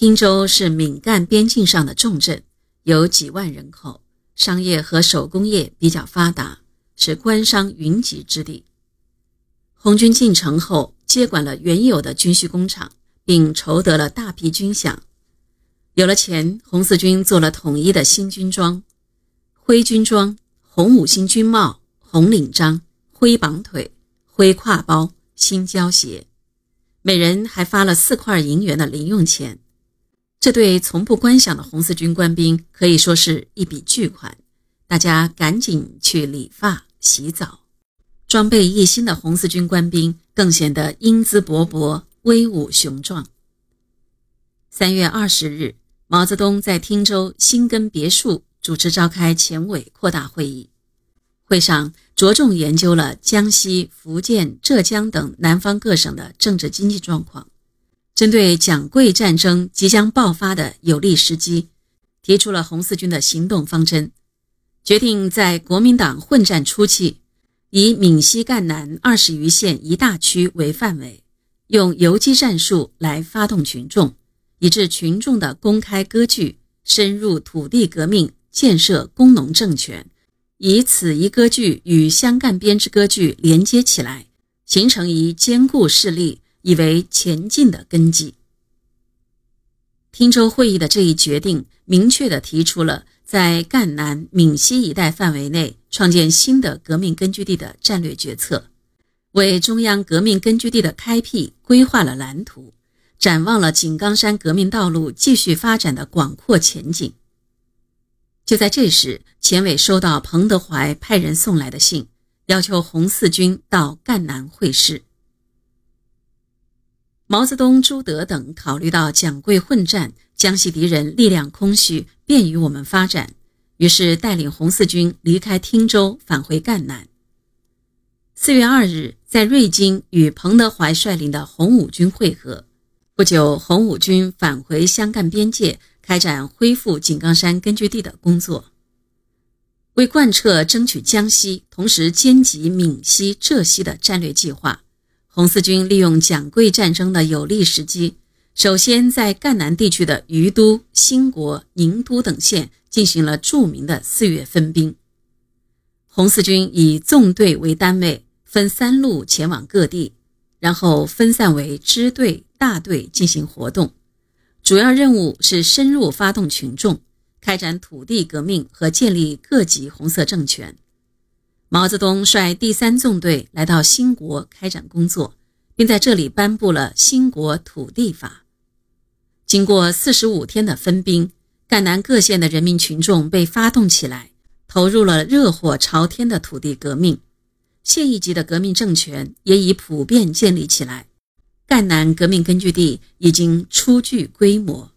汀州是闽赣边境上的重镇，有几万人口，商业和手工业比较发达，是官商云集之地。红军进城后，接管了原有的军需工厂，并筹得了大批军饷。有了钱，红四军做了统一的新军装：灰军装、红五星军帽、红领章、灰绑腿、灰挎包、新胶鞋。每人还发了四块银元的零用钱，这对从不官饷的红四军官兵可以说是一笔巨款。大家赶紧去理发、洗澡，装备一新的红四军官兵更显得英姿勃勃、威武雄壮。三月二十日，毛泽东在汀州新根别墅主持召开前委扩大会议。会上着重研究了江西、福建、浙江等南方各省的政治经济状况，针对蒋桂战争即将爆发的有利时机，提出了红四军的行动方针，决定在国民党混战初期，以闽西赣南二十余县一大区为范围，用游击战术来发动群众，以致群众的公开割据，深入土地革命，建设工农政权。以此一割据与湘赣边之割据连接起来，形成一坚固势力，以为前进的根基。汀州会议的这一决定，明确地提出了在赣南、闽西一带范围内创建新的革命根据地的战略决策，为中央革命根据地的开辟规划了蓝图，展望了井冈山革命道路继续发展的广阔前景。就在这时，钱伟收到彭德怀派人送来的信，要求红四军到赣南会师。毛泽东、朱德等考虑到蒋桂混战，江西敌人力量空虚，便于我们发展，于是带领红四军离开汀州，返回赣南。四月二日，在瑞金与彭德怀率领的红五军会合。不久，红五军返回湘赣边界。开展恢复井冈山根据地的工作，为贯彻争取江西，同时兼及闽西、浙西的战略计划，红四军利用蒋桂战争的有利时机，首先在赣南地区的余都、兴国、宁都等县进行了著名的四月分兵。红四军以纵队为单位，分三路前往各地，然后分散为支队、大队进行活动。主要任务是深入发动群众，开展土地革命和建立各级红色政权。毛泽东率第三纵队来到兴国开展工作，并在这里颁布了《兴国土地法》。经过四十五天的分兵，赣南各县的人民群众被发动起来，投入了热火朝天的土地革命。县一级的革命政权也已普遍建立起来。赣南革命根据地已经初具规模。